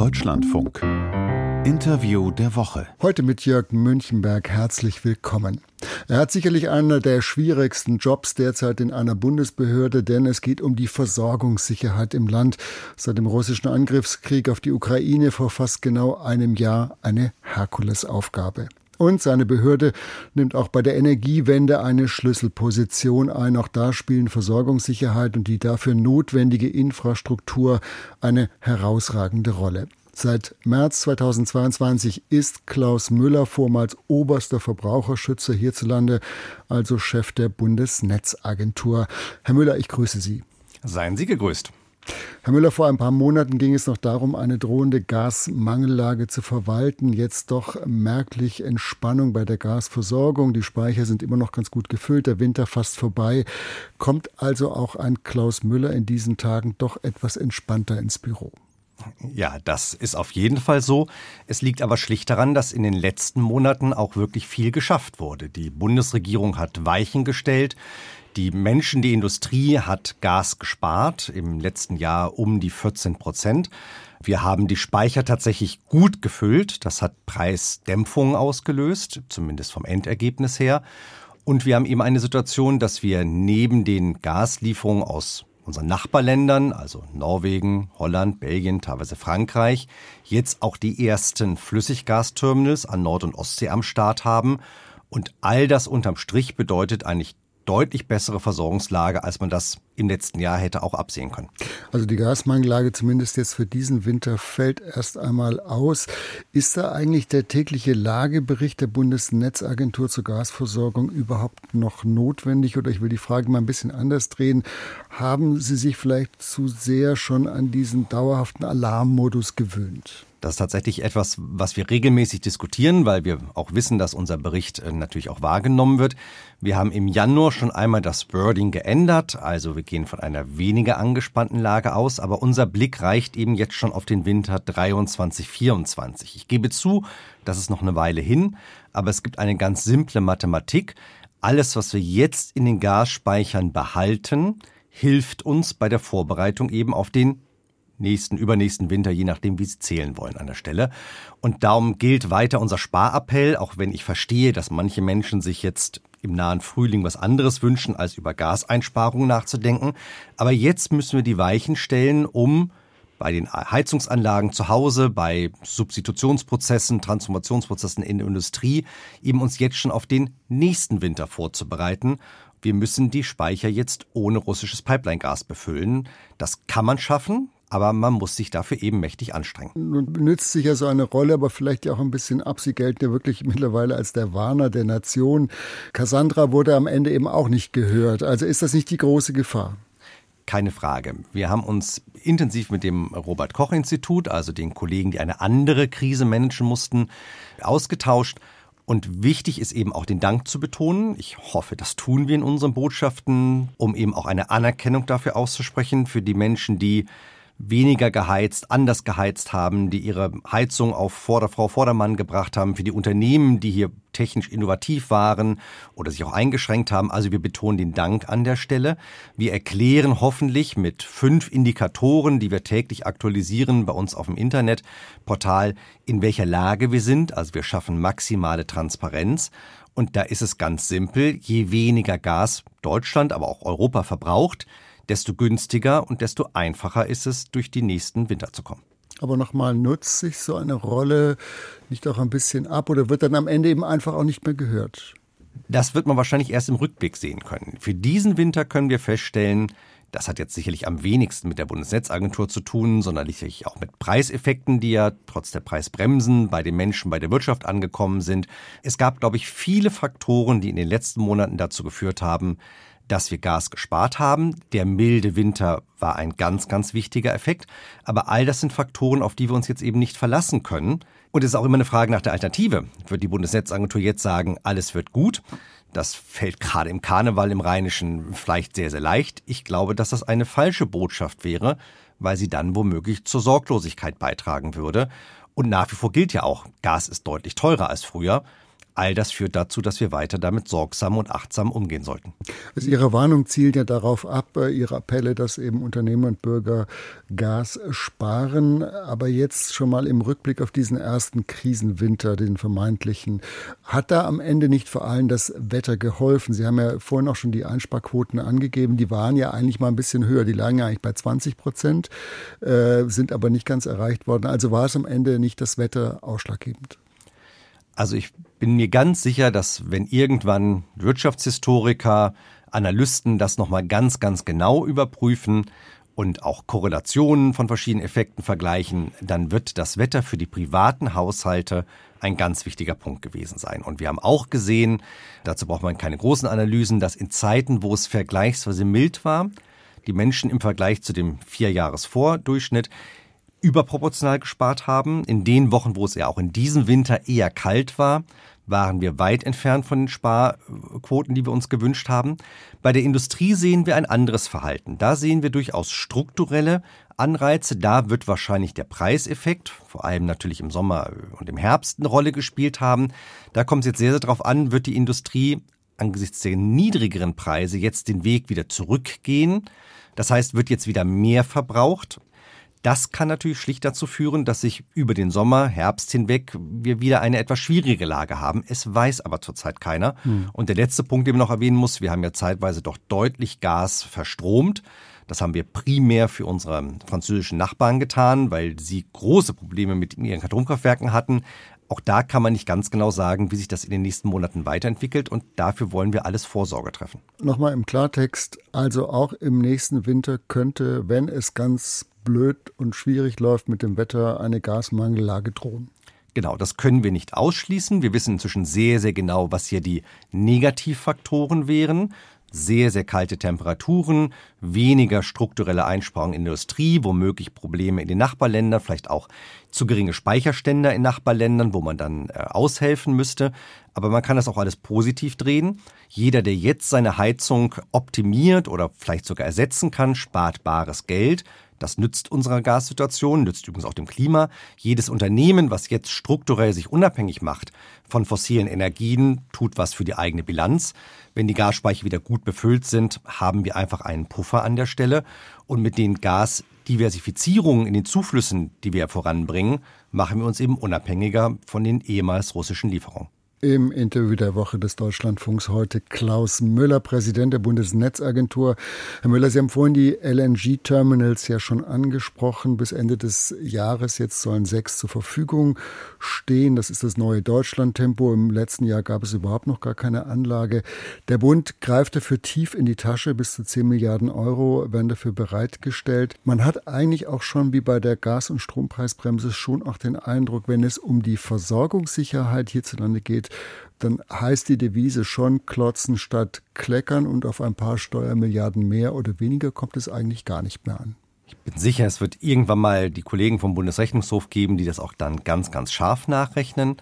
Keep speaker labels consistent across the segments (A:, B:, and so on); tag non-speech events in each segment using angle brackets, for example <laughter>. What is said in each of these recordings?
A: Deutschlandfunk. Interview der Woche.
B: Heute mit Jörg Münchenberg herzlich willkommen. Er hat sicherlich einer der schwierigsten Jobs derzeit in einer Bundesbehörde, denn es geht um die Versorgungssicherheit im Land. Seit dem russischen Angriffskrieg auf die Ukraine vor fast genau einem Jahr eine Herkulesaufgabe. Und seine Behörde nimmt auch bei der Energiewende eine Schlüsselposition ein. Auch da spielen Versorgungssicherheit und die dafür notwendige Infrastruktur eine herausragende Rolle. Seit März 2022 ist Klaus Müller vormals oberster Verbraucherschützer hierzulande, also Chef der Bundesnetzagentur. Herr Müller, ich grüße Sie.
C: Seien Sie gegrüßt.
B: Herr Müller, vor ein paar Monaten ging es noch darum, eine drohende Gasmangellage zu verwalten. Jetzt doch merklich Entspannung bei der Gasversorgung. Die Speicher sind immer noch ganz gut gefüllt, der Winter fast vorbei. Kommt also auch ein Klaus Müller in diesen Tagen doch etwas entspannter ins Büro?
C: Ja, das ist auf jeden Fall so. Es liegt aber schlicht daran, dass in den letzten Monaten auch wirklich viel geschafft wurde. Die Bundesregierung hat Weichen gestellt. Die Menschen, die Industrie hat Gas gespart, im letzten Jahr um die 14 Prozent. Wir haben die Speicher tatsächlich gut gefüllt. Das hat Preisdämpfungen ausgelöst, zumindest vom Endergebnis her. Und wir haben eben eine Situation, dass wir neben den Gaslieferungen aus unseren Nachbarländern, also Norwegen, Holland, Belgien, teilweise Frankreich, jetzt auch die ersten Flüssiggasterminals an Nord- und Ostsee am Start haben. Und all das unterm Strich bedeutet eigentlich deutlich bessere Versorgungslage, als man das im letzten Jahr hätte auch absehen können.
B: Also die Gasmangellage zumindest jetzt für diesen Winter fällt erst einmal aus. Ist da eigentlich der tägliche Lagebericht der Bundesnetzagentur zur Gasversorgung überhaupt noch notwendig? Oder ich will die Frage mal ein bisschen anders drehen. Haben Sie sich vielleicht zu sehr schon an diesen dauerhaften Alarmmodus gewöhnt?
C: Das ist tatsächlich etwas, was wir regelmäßig diskutieren, weil wir auch wissen, dass unser Bericht äh, natürlich auch wahrgenommen wird. Wir haben im Januar schon einmal das Wording geändert, also wir gehen von einer weniger angespannten Lage aus, aber unser Blick reicht eben jetzt schon auf den Winter 23, 24. Ich gebe zu, das ist noch eine Weile hin, aber es gibt eine ganz simple Mathematik. Alles, was wir jetzt in den Gasspeichern behalten, hilft uns bei der Vorbereitung eben auf den nächsten, übernächsten Winter, je nachdem, wie Sie zählen wollen an der Stelle. Und darum gilt weiter unser Sparappell, auch wenn ich verstehe, dass manche Menschen sich jetzt im nahen Frühling was anderes wünschen, als über Gaseinsparungen nachzudenken. Aber jetzt müssen wir die Weichen stellen, um bei den Heizungsanlagen zu Hause, bei Substitutionsprozessen, Transformationsprozessen in der Industrie, eben uns jetzt schon auf den nächsten Winter vorzubereiten. Wir müssen die Speicher jetzt ohne russisches Pipeline-Gas befüllen. Das kann man schaffen aber man muss sich dafür eben mächtig anstrengen.
B: Nun nützt sich ja so eine Rolle, aber vielleicht ja auch ein bisschen ab. Sie gelten ja wirklich mittlerweile als der Warner der Nation. Cassandra wurde am Ende eben auch nicht gehört. Also ist das nicht die große Gefahr?
C: Keine Frage. Wir haben uns intensiv mit dem Robert Koch Institut, also den Kollegen, die eine andere Krise managen mussten, ausgetauscht. Und wichtig ist eben auch den Dank zu betonen. Ich hoffe, das tun wir in unseren Botschaften, um eben auch eine Anerkennung dafür auszusprechen für die Menschen, die weniger geheizt, anders geheizt haben, die ihre Heizung auf Vorderfrau Vordermann gebracht haben, für die Unternehmen, die hier technisch innovativ waren oder sich auch eingeschränkt haben. Also wir betonen den Dank an der Stelle. Wir erklären hoffentlich mit fünf Indikatoren, die wir täglich aktualisieren bei uns auf dem Internetportal, in welcher Lage wir sind. Also wir schaffen maximale Transparenz. Und da ist es ganz simpel, je weniger Gas Deutschland, aber auch Europa verbraucht, desto günstiger und desto einfacher ist es, durch die nächsten Winter zu kommen.
B: Aber nochmal, nutzt sich so eine Rolle nicht auch ein bisschen ab oder wird dann am Ende eben einfach auch nicht mehr gehört?
C: Das wird man wahrscheinlich erst im Rückblick sehen können. Für diesen Winter können wir feststellen, das hat jetzt sicherlich am wenigsten mit der Bundesnetzagentur zu tun, sondern sicherlich auch mit Preiseffekten, die ja trotz der Preisbremsen bei den Menschen, bei der Wirtschaft angekommen sind. Es gab, glaube ich, viele Faktoren, die in den letzten Monaten dazu geführt haben, dass wir Gas gespart haben. Der milde Winter war ein ganz, ganz wichtiger Effekt. Aber all das sind Faktoren, auf die wir uns jetzt eben nicht verlassen können. Und es ist auch immer eine Frage nach der Alternative. Wird die Bundesnetzagentur jetzt sagen, alles wird gut? Das fällt gerade im Karneval im Rheinischen vielleicht sehr, sehr leicht. Ich glaube, dass das eine falsche Botschaft wäre, weil sie dann womöglich zur Sorglosigkeit beitragen würde. Und nach wie vor gilt ja auch, Gas ist deutlich teurer als früher. All das führt dazu, dass wir weiter damit sorgsam und achtsam umgehen sollten.
B: Also Ihre Warnung zielt ja darauf ab, äh, Ihre Appelle, dass eben Unternehmer und Bürger Gas sparen. Aber jetzt schon mal im Rückblick auf diesen ersten Krisenwinter, den vermeintlichen, hat da am Ende nicht vor allem das Wetter geholfen? Sie haben ja vorhin auch schon die Einsparquoten angegeben. Die waren ja eigentlich mal ein bisschen höher. Die lagen ja eigentlich bei 20 Prozent, äh, sind aber nicht ganz erreicht worden. Also war es am Ende nicht das Wetter ausschlaggebend?
C: Also ich bin mir ganz sicher, dass wenn irgendwann Wirtschaftshistoriker, Analysten das nochmal ganz, ganz genau überprüfen und auch Korrelationen von verschiedenen Effekten vergleichen, dann wird das Wetter für die privaten Haushalte ein ganz wichtiger Punkt gewesen sein. Und wir haben auch gesehen, dazu braucht man keine großen Analysen, dass in Zeiten, wo es vergleichsweise mild war, die Menschen im Vergleich zu dem Vierjahresvordurchschnitt überproportional gespart haben. In den Wochen, wo es ja auch in diesem Winter eher kalt war, waren wir weit entfernt von den Sparquoten, die wir uns gewünscht haben. Bei der Industrie sehen wir ein anderes Verhalten. Da sehen wir durchaus strukturelle Anreize. Da wird wahrscheinlich der Preiseffekt, vor allem natürlich im Sommer und im Herbst, eine Rolle gespielt haben. Da kommt es jetzt sehr, sehr darauf an, wird die Industrie angesichts der niedrigeren Preise jetzt den Weg wieder zurückgehen. Das heißt, wird jetzt wieder mehr verbraucht das kann natürlich schlicht dazu führen, dass sich über den Sommer, Herbst hinweg wir wieder eine etwas schwierige Lage haben. Es weiß aber zurzeit keiner. Hm. Und der letzte Punkt, den man noch erwähnen muss, wir haben ja zeitweise doch deutlich Gas verstromt. Das haben wir primär für unsere französischen Nachbarn getan, weil sie große Probleme mit ihren Atomkraftwerken hatten. Auch da kann man nicht ganz genau sagen, wie sich das in den nächsten Monaten weiterentwickelt und dafür wollen wir alles Vorsorge treffen.
B: Nochmal im Klartext, also auch im nächsten Winter könnte, wenn es ganz blöd und schwierig läuft mit dem Wetter, eine Gasmangellage drohen.
C: Genau, das können wir nicht ausschließen. Wir wissen inzwischen sehr, sehr genau, was hier die Negativfaktoren wären sehr, sehr kalte Temperaturen, weniger strukturelle Einsparungen in der Industrie, womöglich Probleme in den Nachbarländern, vielleicht auch zu geringe Speicherstände in Nachbarländern, wo man dann äh, aushelfen müsste. Aber man kann das auch alles positiv drehen. Jeder, der jetzt seine Heizung optimiert oder vielleicht sogar ersetzen kann, spart bares Geld. Das nützt unserer Gassituation, nützt übrigens auch dem Klima. Jedes Unternehmen, was jetzt strukturell sich unabhängig macht von fossilen Energien, tut was für die eigene Bilanz. Wenn die Gasspeicher wieder gut befüllt sind, haben wir einfach einen Puffer an der Stelle. Und mit den Gasdiversifizierungen in den Zuflüssen, die wir voranbringen, machen wir uns eben unabhängiger von den ehemals russischen Lieferungen.
B: Im Interview der Woche des Deutschlandfunks heute Klaus Müller, Präsident der Bundesnetzagentur. Herr Müller, Sie haben vorhin die LNG-Terminals ja schon angesprochen. Bis Ende des Jahres jetzt sollen sechs zur Verfügung stehen. Das ist das neue Deutschlandtempo. Im letzten Jahr gab es überhaupt noch gar keine Anlage. Der Bund greift dafür tief in die Tasche. Bis zu 10 Milliarden Euro werden dafür bereitgestellt. Man hat eigentlich auch schon wie bei der Gas- und Strompreisbremse schon auch den Eindruck, wenn es um die Versorgungssicherheit hierzulande geht, dann heißt die Devise schon klotzen statt kleckern und auf ein paar Steuermilliarden mehr oder weniger kommt es eigentlich gar nicht mehr an.
C: Ich bin sicher, es wird irgendwann mal die Kollegen vom Bundesrechnungshof geben, die das auch dann ganz, ganz scharf nachrechnen.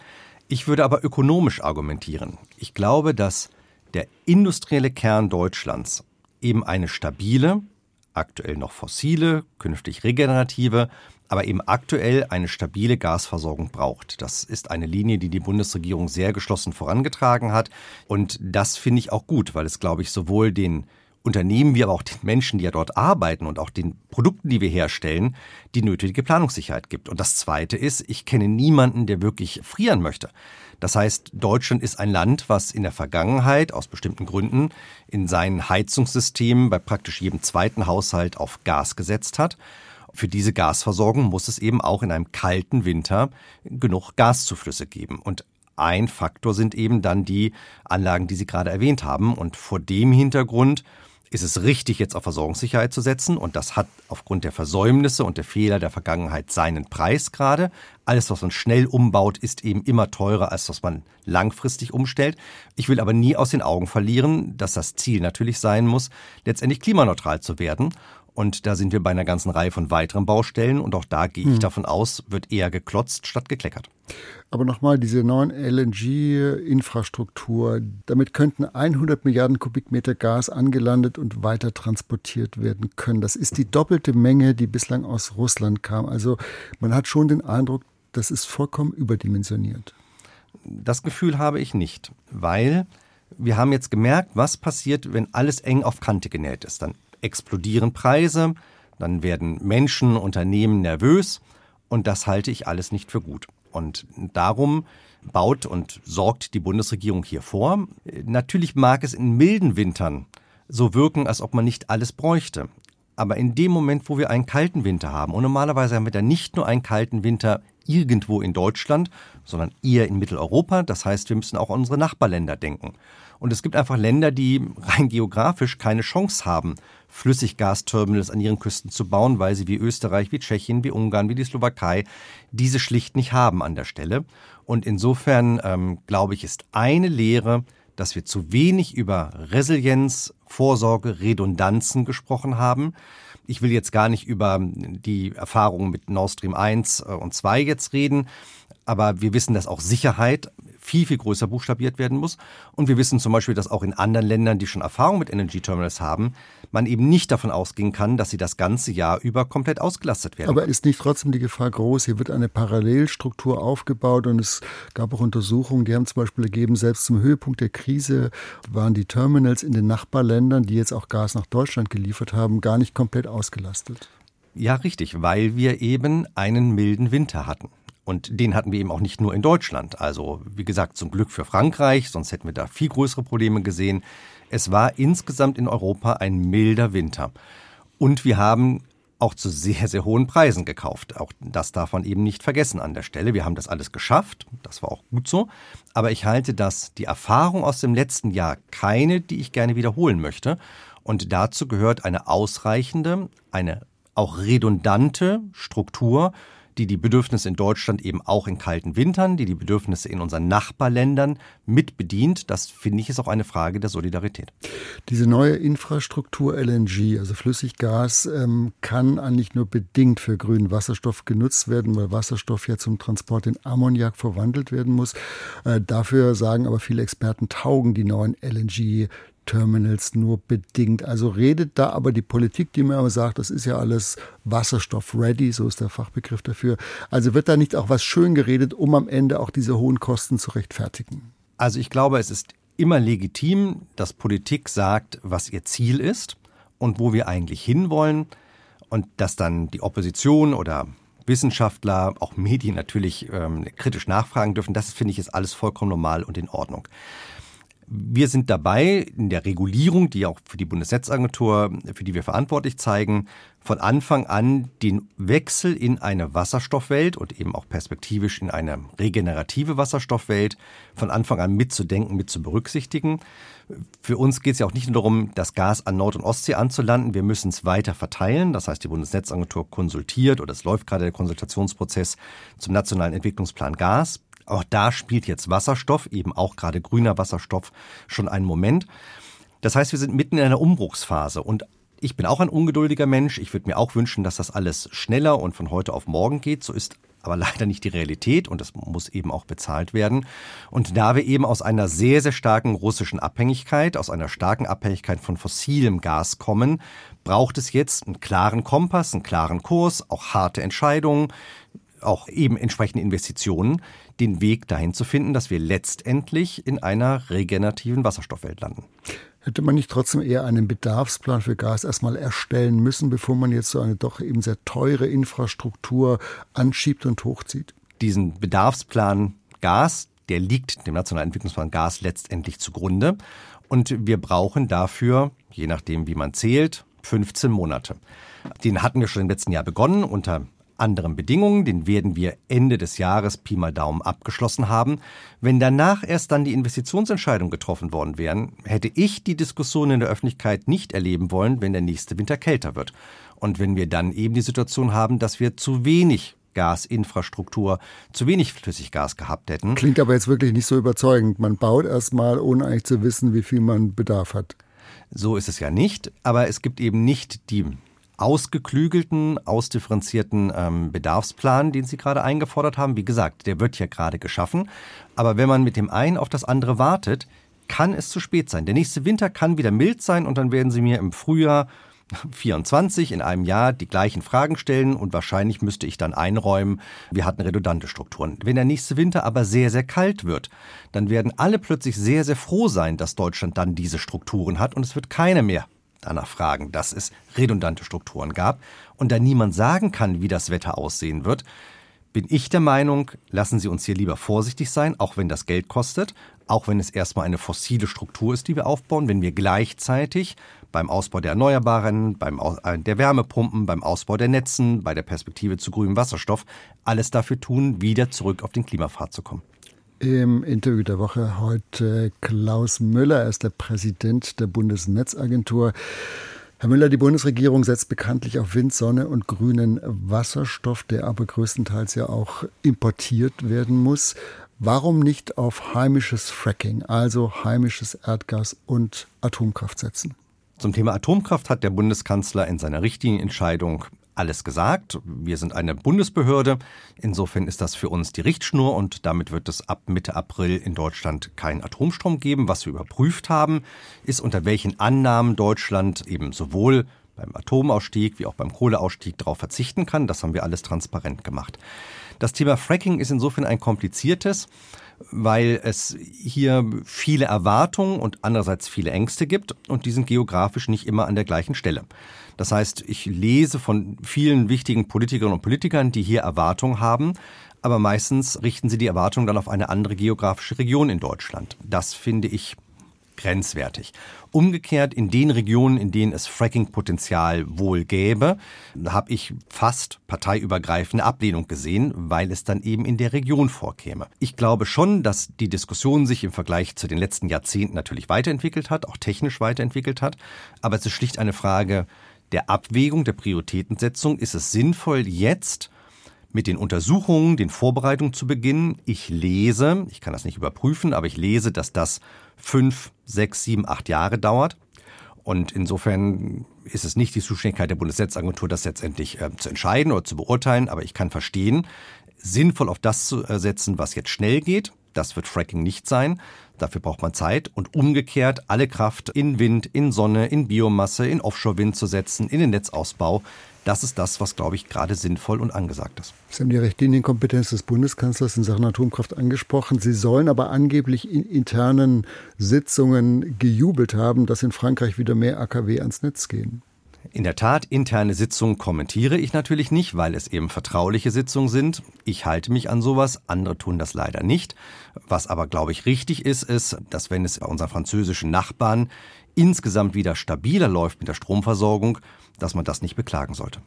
C: Ich würde aber ökonomisch argumentieren. Ich glaube, dass der industrielle Kern Deutschlands eben eine stabile, aktuell noch fossile, künftig regenerative aber eben aktuell eine stabile Gasversorgung braucht. Das ist eine Linie, die die Bundesregierung sehr geschlossen vorangetragen hat. Und das finde ich auch gut, weil es, glaube ich, sowohl den Unternehmen wie aber auch den Menschen, die ja dort arbeiten und auch den Produkten, die wir herstellen, die nötige Planungssicherheit gibt. Und das Zweite ist, ich kenne niemanden, der wirklich frieren möchte. Das heißt, Deutschland ist ein Land, was in der Vergangenheit aus bestimmten Gründen in seinen Heizungssystemen bei praktisch jedem zweiten Haushalt auf Gas gesetzt hat. Für diese Gasversorgung muss es eben auch in einem kalten Winter genug Gaszuflüsse geben. Und ein Faktor sind eben dann die Anlagen, die Sie gerade erwähnt haben. Und vor dem Hintergrund ist es richtig, jetzt auf Versorgungssicherheit zu setzen. Und das hat aufgrund der Versäumnisse und der Fehler der Vergangenheit seinen Preis gerade. Alles, was man schnell umbaut, ist eben immer teurer, als was man langfristig umstellt. Ich will aber nie aus den Augen verlieren, dass das Ziel natürlich sein muss, letztendlich klimaneutral zu werden. Und da sind wir bei einer ganzen Reihe von weiteren Baustellen. Und auch da gehe ich hm. davon aus, wird eher geklotzt statt gekleckert.
B: Aber nochmal, diese neuen LNG-Infrastruktur, damit könnten 100 Milliarden Kubikmeter Gas angelandet und weiter transportiert werden können. Das ist die doppelte Menge, die bislang aus Russland kam. Also man hat schon den Eindruck, das ist vollkommen überdimensioniert.
C: Das Gefühl habe ich nicht, weil wir haben jetzt gemerkt, was passiert, wenn alles eng auf Kante genäht ist. Dann explodieren Preise, dann werden Menschen, Unternehmen nervös und das halte ich alles nicht für gut. Und darum baut und sorgt die Bundesregierung hier vor. Natürlich mag es in milden Wintern so wirken, als ob man nicht alles bräuchte. Aber in dem Moment, wo wir einen kalten Winter haben, und normalerweise haben wir dann nicht nur einen kalten Winter irgendwo in Deutschland, sondern eher in Mitteleuropa. Das heißt, wir müssen auch an unsere Nachbarländer denken. Und es gibt einfach Länder, die rein geografisch keine Chance haben, Flüssiggasterminals an ihren Küsten zu bauen, weil sie wie Österreich, wie Tschechien, wie Ungarn, wie die Slowakei diese schlicht nicht haben an der Stelle. Und insofern ähm, glaube ich, ist eine Lehre, dass wir zu wenig über Resilienz, Vorsorge, Redundanzen gesprochen haben. Ich will jetzt gar nicht über die Erfahrungen mit Nord Stream 1 äh, und 2 jetzt reden, aber wir wissen, dass auch Sicherheit viel, viel größer buchstabiert werden muss. Und wir wissen zum Beispiel, dass auch in anderen Ländern, die schon Erfahrung mit Energy Terminals haben, man eben nicht davon ausgehen kann, dass sie das ganze Jahr über komplett ausgelastet werden.
B: Aber ist nicht trotzdem die Gefahr groß, hier wird eine Parallelstruktur aufgebaut und es gab auch Untersuchungen, die haben zum Beispiel ergeben, selbst zum Höhepunkt der Krise waren die Terminals in den Nachbarländern, die jetzt auch Gas nach Deutschland geliefert haben, gar nicht komplett ausgelastet.
C: Ja, richtig, weil wir eben einen milden Winter hatten. Und den hatten wir eben auch nicht nur in Deutschland. Also, wie gesagt, zum Glück für Frankreich, sonst hätten wir da viel größere Probleme gesehen. Es war insgesamt in Europa ein milder Winter. Und wir haben auch zu sehr, sehr hohen Preisen gekauft. Auch das darf man eben nicht vergessen an der Stelle. Wir haben das alles geschafft. Das war auch gut so. Aber ich halte das, die Erfahrung aus dem letzten Jahr, keine, die ich gerne wiederholen möchte. Und dazu gehört eine ausreichende, eine auch redundante Struktur die die Bedürfnisse in Deutschland eben auch in kalten Wintern, die die Bedürfnisse in unseren Nachbarländern mit bedient. Das finde ich ist auch eine Frage der Solidarität.
B: Diese neue Infrastruktur LNG, also Flüssiggas, ähm, kann eigentlich nur bedingt für grünen Wasserstoff genutzt werden, weil Wasserstoff ja zum Transport in Ammoniak verwandelt werden muss. Äh, dafür sagen aber viele Experten, taugen die neuen LNG Terminals nur bedingt. Also redet da aber die Politik, die mir immer sagt, das ist ja alles Wasserstoff-ready, so ist der Fachbegriff dafür. Also wird da nicht auch was schön geredet, um am Ende auch diese hohen Kosten zu rechtfertigen?
C: Also ich glaube, es ist immer legitim, dass Politik sagt, was ihr Ziel ist und wo wir eigentlich hinwollen und dass dann die Opposition oder Wissenschaftler, auch Medien natürlich ähm, kritisch nachfragen dürfen. Das finde ich ist alles vollkommen normal und in Ordnung. Wir sind dabei, in der Regulierung, die auch für die Bundesnetzagentur, für die wir verantwortlich zeigen, von Anfang an den Wechsel in eine Wasserstoffwelt und eben auch perspektivisch in eine regenerative Wasserstoffwelt von Anfang an mitzudenken, mit zu berücksichtigen. Für uns geht es ja auch nicht nur darum, das Gas an Nord- und Ostsee anzulanden. Wir müssen es weiter verteilen. Das heißt, die Bundesnetzagentur konsultiert oder es läuft gerade der Konsultationsprozess zum nationalen Entwicklungsplan Gas. Auch da spielt jetzt Wasserstoff, eben auch gerade grüner Wasserstoff, schon einen Moment. Das heißt, wir sind mitten in einer Umbruchsphase und ich bin auch ein ungeduldiger Mensch. Ich würde mir auch wünschen, dass das alles schneller und von heute auf morgen geht. So ist aber <laughs> leider nicht die Realität und das muss eben auch bezahlt werden. Und da wir eben aus einer sehr, sehr starken russischen Abhängigkeit, aus einer starken Abhängigkeit von fossilem Gas kommen, braucht es jetzt einen klaren Kompass, einen klaren Kurs, auch harte Entscheidungen, auch eben entsprechende Investitionen, den Weg dahin zu finden, dass wir letztendlich in einer regenerativen Wasserstoffwelt landen.
B: Hätte man nicht trotzdem eher einen Bedarfsplan für Gas erstmal erstellen müssen, bevor man jetzt so eine doch eben sehr teure Infrastruktur anschiebt und hochzieht?
C: Diesen Bedarfsplan Gas, der liegt dem Nationalen Entwicklungsplan Gas letztendlich zugrunde. Und wir brauchen dafür, je nachdem wie man zählt, 15 Monate. Den hatten wir schon im letzten Jahr begonnen unter anderen Bedingungen, den werden wir Ende des Jahres Pi mal Daumen abgeschlossen haben. Wenn danach erst dann die Investitionsentscheidungen getroffen worden wären, hätte ich die Diskussion in der Öffentlichkeit nicht erleben wollen, wenn der nächste Winter kälter wird. Und wenn wir dann eben die Situation haben, dass wir zu wenig Gasinfrastruktur, zu wenig Flüssiggas gehabt hätten.
B: Klingt aber jetzt wirklich nicht so überzeugend. Man baut erstmal, ohne eigentlich zu wissen, wie viel man Bedarf hat.
C: So ist es ja nicht, aber es gibt eben nicht die ausgeklügelten, ausdifferenzierten ähm, Bedarfsplan, den Sie gerade eingefordert haben. Wie gesagt, der wird ja gerade geschaffen. Aber wenn man mit dem einen auf das andere wartet, kann es zu spät sein. Der nächste Winter kann wieder mild sein und dann werden Sie mir im Frühjahr 24 in einem Jahr die gleichen Fragen stellen und wahrscheinlich müsste ich dann einräumen, wir hatten redundante Strukturen. Wenn der nächste Winter aber sehr, sehr kalt wird, dann werden alle plötzlich sehr, sehr froh sein, dass Deutschland dann diese Strukturen hat und es wird keiner mehr danach fragen, dass es redundante Strukturen gab. Und da niemand sagen kann, wie das Wetter aussehen wird, bin ich der Meinung, lassen Sie uns hier lieber vorsichtig sein, auch wenn das Geld kostet, auch wenn es erstmal eine fossile Struktur ist, die wir aufbauen, wenn wir gleichzeitig beim Ausbau der Erneuerbaren, beim Aus äh, der Wärmepumpen, beim Ausbau der Netzen, bei der Perspektive zu grünem Wasserstoff alles dafür tun, wieder zurück auf den Klimapfad zu kommen.
B: Im Interview der Woche heute Klaus Müller, er ist der Präsident der Bundesnetzagentur. Herr Müller, die Bundesregierung setzt bekanntlich auf Wind, Sonne und grünen Wasserstoff, der aber größtenteils ja auch importiert werden muss. Warum nicht auf heimisches Fracking, also heimisches Erdgas und Atomkraft setzen?
C: Zum Thema Atomkraft hat der Bundeskanzler in seiner Richtlinienentscheidung alles gesagt. Wir sind eine Bundesbehörde. Insofern ist das für uns die Richtschnur und damit wird es ab Mitte April in Deutschland keinen Atomstrom geben. Was wir überprüft haben, ist unter welchen Annahmen Deutschland eben sowohl beim Atomausstieg wie auch beim Kohleausstieg darauf verzichten kann. Das haben wir alles transparent gemacht. Das Thema Fracking ist insofern ein kompliziertes weil es hier viele Erwartungen und andererseits viele Ängste gibt und die sind geografisch nicht immer an der gleichen Stelle. Das heißt, ich lese von vielen wichtigen Politikerinnen und Politikern, die hier Erwartungen haben, aber meistens richten sie die Erwartungen dann auf eine andere geografische Region in Deutschland. Das finde ich grenzwertig. Umgekehrt in den Regionen, in denen es Fracking-Potenzial wohl gäbe, habe ich fast parteiübergreifende Ablehnung gesehen, weil es dann eben in der Region vorkäme. Ich glaube schon, dass die Diskussion sich im Vergleich zu den letzten Jahrzehnten natürlich weiterentwickelt hat, auch technisch weiterentwickelt hat, aber es ist schlicht eine Frage der Abwägung, der Prioritätensetzung. Ist es sinnvoll, jetzt mit den Untersuchungen, den Vorbereitungen zu beginnen. Ich lese, ich kann das nicht überprüfen, aber ich lese, dass das fünf, sechs, sieben, acht Jahre dauert. Und insofern ist es nicht die Zuständigkeit der Bundesnetzagentur, das letztendlich äh, zu entscheiden oder zu beurteilen. Aber ich kann verstehen, sinnvoll auf das zu setzen, was jetzt schnell geht. Das wird Fracking nicht sein. Dafür braucht man Zeit und umgekehrt alle Kraft in Wind, in Sonne, in Biomasse, in Offshore-Wind zu setzen, in den Netzausbau. Das ist das, was, glaube ich, gerade sinnvoll und angesagt ist.
B: Sie haben die Richtlinienkompetenz des Bundeskanzlers in Sachen Atomkraft angesprochen. Sie sollen aber angeblich in internen Sitzungen gejubelt haben, dass in Frankreich wieder mehr AKW ans Netz gehen.
C: In der Tat, interne Sitzungen kommentiere ich natürlich nicht, weil es eben vertrauliche Sitzungen sind. Ich halte mich an sowas, andere tun das leider nicht. Was aber, glaube ich, richtig ist, ist, dass wenn es unseren französischen Nachbarn insgesamt wieder stabiler läuft mit der Stromversorgung, dass man das nicht beklagen sollte.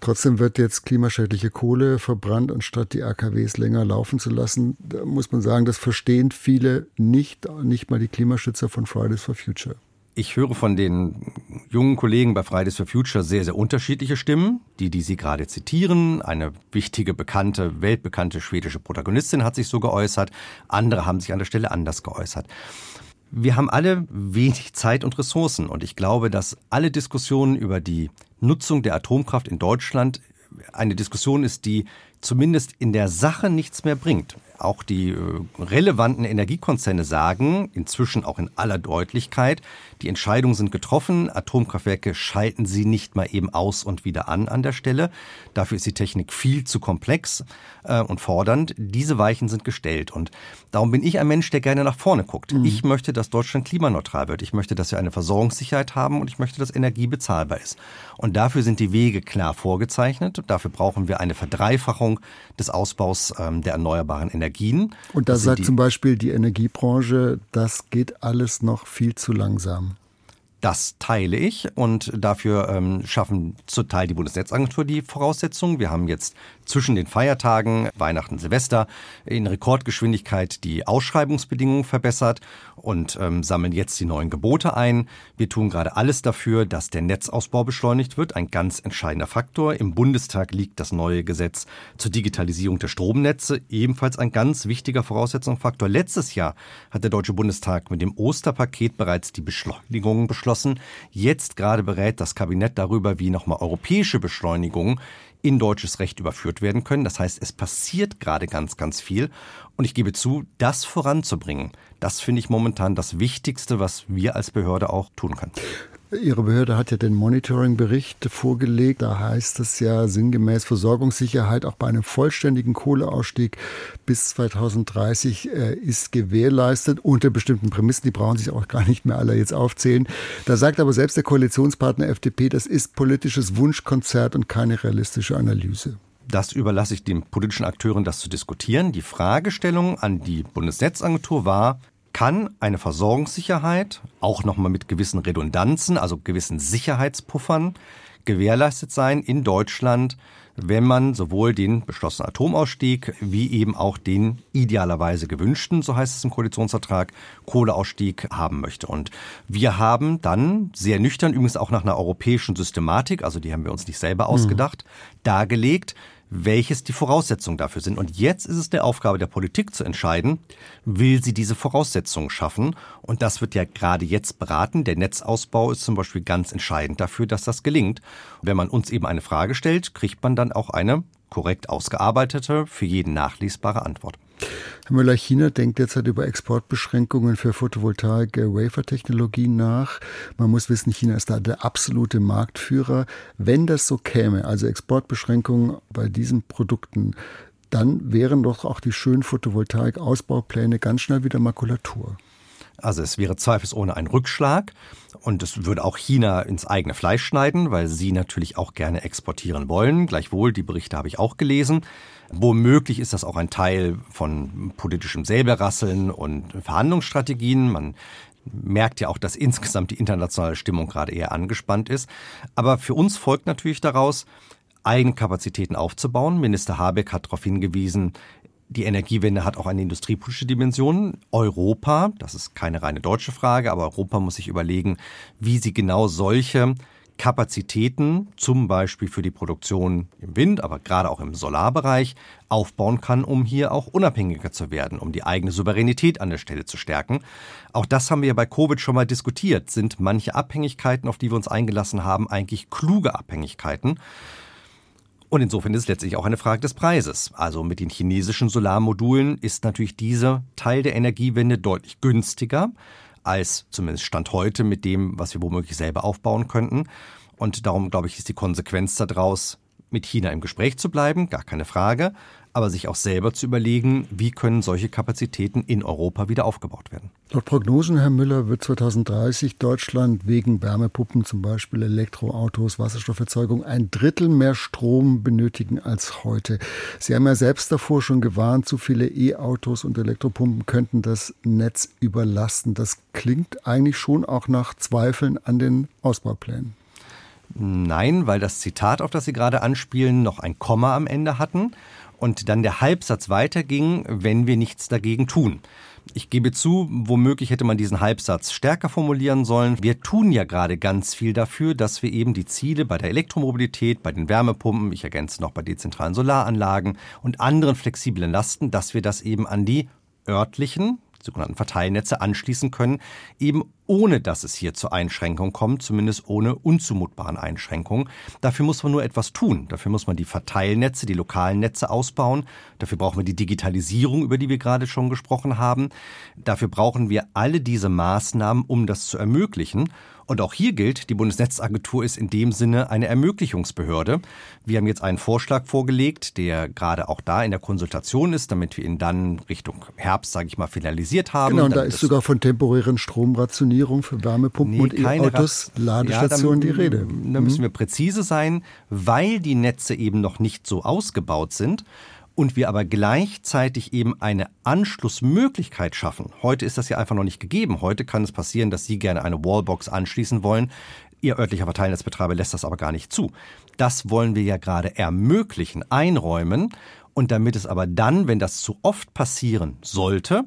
B: Trotzdem wird jetzt klimaschädliche Kohle verbrannt, anstatt die AKWs länger laufen zu lassen. Da muss man sagen, das verstehen viele nicht, nicht mal die Klimaschützer von Fridays for Future.
C: Ich höre von den jungen Kollegen bei Fridays for Future sehr, sehr unterschiedliche Stimmen. Die, die Sie gerade zitieren, eine wichtige, bekannte, weltbekannte schwedische Protagonistin hat sich so geäußert. Andere haben sich an der Stelle anders geäußert. Wir haben alle wenig Zeit und Ressourcen. Und ich glaube, dass alle Diskussionen über die Nutzung der Atomkraft in Deutschland eine Diskussion ist, die zumindest in der Sache nichts mehr bringt. Auch die äh, relevanten Energiekonzerne sagen, inzwischen auch in aller Deutlichkeit, die Entscheidungen sind getroffen, Atomkraftwerke schalten sie nicht mal eben aus und wieder an an der Stelle. Dafür ist die Technik viel zu komplex äh, und fordernd. Diese Weichen sind gestellt und darum bin ich ein Mensch, der gerne nach vorne guckt. Mhm. Ich möchte, dass Deutschland klimaneutral wird. Ich möchte, dass wir eine Versorgungssicherheit haben und ich möchte, dass Energie bezahlbar ist. Und dafür sind die Wege klar vorgezeichnet. Dafür brauchen wir eine Verdreifachung des Ausbaus ähm, der erneuerbaren Energien.
B: Und da sagt zum Beispiel die Energiebranche, das geht alles noch viel zu langsam.
C: Das teile ich und dafür ähm, schaffen zur Teil die Bundesnetzagentur die Voraussetzungen. Wir haben jetzt zwischen den Feiertagen Weihnachten, Silvester in Rekordgeschwindigkeit die Ausschreibungsbedingungen verbessert und ähm, sammeln jetzt die neuen Gebote ein. Wir tun gerade alles dafür, dass der Netzausbau beschleunigt wird, ein ganz entscheidender Faktor. Im Bundestag liegt das neue Gesetz zur Digitalisierung der Stromnetze, ebenfalls ein ganz wichtiger Voraussetzungsfaktor. Letztes Jahr hat der Deutsche Bundestag mit dem Osterpaket bereits die Beschleunigung beschlossen beschlossen. Jetzt gerade berät das Kabinett darüber, wie nochmal europäische Beschleunigungen in deutsches Recht überführt werden können. Das heißt, es passiert gerade ganz, ganz viel. Und ich gebe zu, das voranzubringen, das finde ich momentan das Wichtigste, was wir als Behörde auch tun können.
B: Ihre Behörde hat ja den Monitoring-Bericht vorgelegt. Da heißt es ja sinngemäß Versorgungssicherheit auch bei einem vollständigen Kohleausstieg bis 2030 äh, ist gewährleistet unter bestimmten Prämissen. Die brauchen sich auch gar nicht mehr alle jetzt aufzählen. Da sagt aber selbst der Koalitionspartner FDP, das ist politisches Wunschkonzert und keine realistische Analyse.
C: Das überlasse ich den politischen Akteuren, das zu diskutieren. Die Fragestellung an die Bundesnetzagentur war, kann eine Versorgungssicherheit auch nochmal mit gewissen Redundanzen, also gewissen Sicherheitspuffern gewährleistet sein in Deutschland, wenn man sowohl den beschlossenen Atomausstieg wie eben auch den idealerweise gewünschten, so heißt es im Koalitionsvertrag, Kohleausstieg haben möchte. Und wir haben dann sehr nüchtern, übrigens auch nach einer europäischen Systematik, also die haben wir uns nicht selber mhm. ausgedacht, mhm. dargelegt, welches die Voraussetzungen dafür sind. Und jetzt ist es der Aufgabe der Politik zu entscheiden, will sie diese Voraussetzungen schaffen. Und das wird ja gerade jetzt beraten. Der Netzausbau ist zum Beispiel ganz entscheidend dafür, dass das gelingt. Wenn man uns eben eine Frage stellt, kriegt man dann auch eine korrekt ausgearbeitete, für jeden nachlesbare Antwort.
B: Herr Müller, China denkt derzeit über Exportbeschränkungen für Photovoltaik-Wafer-Technologien nach. Man muss wissen, China ist da der absolute Marktführer. Wenn das so käme, also Exportbeschränkungen bei diesen Produkten, dann wären doch auch die schönen Photovoltaik-Ausbaupläne ganz schnell wieder Makulatur.
C: Also es wäre zweifelsohne ein Rückschlag und es würde auch China ins eigene Fleisch schneiden, weil sie natürlich auch gerne exportieren wollen. Gleichwohl, die Berichte habe ich auch gelesen. Womöglich ist das auch ein Teil von politischem Säbelrasseln und Verhandlungsstrategien. Man merkt ja auch, dass insgesamt die internationale Stimmung gerade eher angespannt ist. Aber für uns folgt natürlich daraus, eigene Kapazitäten aufzubauen. Minister Habeck hat darauf hingewiesen, die Energiewende hat auch eine industriepolitische Dimension. Europa, das ist keine reine deutsche Frage, aber Europa muss sich überlegen, wie sie genau solche Kapazitäten, zum Beispiel für die Produktion im Wind, aber gerade auch im Solarbereich, aufbauen kann, um hier auch unabhängiger zu werden, um die eigene Souveränität an der Stelle zu stärken. Auch das haben wir bei Covid schon mal diskutiert. Sind manche Abhängigkeiten, auf die wir uns eingelassen haben, eigentlich kluge Abhängigkeiten? Und insofern ist es letztlich auch eine Frage des Preises. Also mit den chinesischen Solarmodulen ist natürlich dieser Teil der Energiewende deutlich günstiger als zumindest Stand heute mit dem, was wir womöglich selber aufbauen könnten. Und darum, glaube ich, ist die Konsequenz daraus, mit China im Gespräch zu bleiben, gar keine Frage, aber sich auch selber zu überlegen, wie können solche Kapazitäten in Europa wieder aufgebaut werden.
B: Laut Prognosen, Herr Müller, wird 2030 Deutschland wegen Wärmepuppen, zum Beispiel Elektroautos, Wasserstofferzeugung, ein Drittel mehr Strom benötigen als heute. Sie haben ja selbst davor schon gewarnt, zu viele E-Autos und Elektropumpen könnten das Netz überlasten. Das klingt eigentlich schon auch nach Zweifeln an den Ausbauplänen.
C: Nein, weil das Zitat, auf das Sie gerade anspielen, noch ein Komma am Ende hatten und dann der Halbsatz weiterging, wenn wir nichts dagegen tun. Ich gebe zu, womöglich hätte man diesen Halbsatz stärker formulieren sollen. Wir tun ja gerade ganz viel dafür, dass wir eben die Ziele bei der Elektromobilität, bei den Wärmepumpen, ich ergänze noch bei dezentralen Solaranlagen und anderen flexiblen Lasten, dass wir das eben an die örtlichen, sogenannten Verteilnetze anschließen können, eben ohne dass es hier zu Einschränkungen kommt, zumindest ohne unzumutbaren Einschränkungen. Dafür muss man nur etwas tun. Dafür muss man die Verteilnetze, die lokalen Netze ausbauen. Dafür brauchen wir die Digitalisierung, über die wir gerade schon gesprochen haben. Dafür brauchen wir alle diese Maßnahmen, um das zu ermöglichen. Und auch hier gilt, die Bundesnetzagentur ist in dem Sinne eine Ermöglichungsbehörde. Wir haben jetzt einen Vorschlag vorgelegt, der gerade auch da in der Konsultation ist, damit wir ihn dann Richtung Herbst, sage ich mal, finalisiert haben.
B: Genau, und da ist sogar von temporären Stromrationierung für Wärmepumpen nee, und E-Autos, Ladestationen ja, die Rede.
C: Da müssen mhm. wir präzise sein, weil die Netze eben noch nicht so ausgebaut sind und wir aber gleichzeitig eben eine Anschlussmöglichkeit schaffen. Heute ist das ja einfach noch nicht gegeben. Heute kann es passieren, dass Sie gerne eine Wallbox anschließen wollen. Ihr örtlicher Verteilnetzbetreiber lässt das aber gar nicht zu. Das wollen wir ja gerade ermöglichen, einräumen. Und damit es aber dann, wenn das zu oft passieren sollte,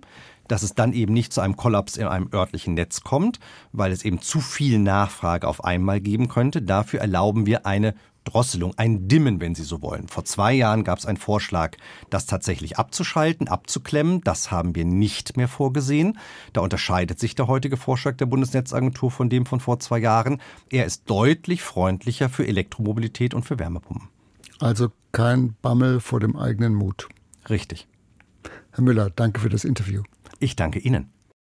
C: dass es dann eben nicht zu einem Kollaps in einem örtlichen Netz kommt, weil es eben zu viel Nachfrage auf einmal geben könnte. Dafür erlauben wir eine Drosselung, ein Dimmen, wenn Sie so wollen. Vor zwei Jahren gab es einen Vorschlag, das tatsächlich abzuschalten, abzuklemmen. Das haben wir nicht mehr vorgesehen. Da unterscheidet sich der heutige Vorschlag der Bundesnetzagentur von dem von vor zwei Jahren. Er ist deutlich freundlicher für Elektromobilität und für Wärmepumpen.
B: Also kein Bammel vor dem eigenen Mut.
C: Richtig.
B: Herr Müller, danke für das Interview.
C: Ich danke Ihnen.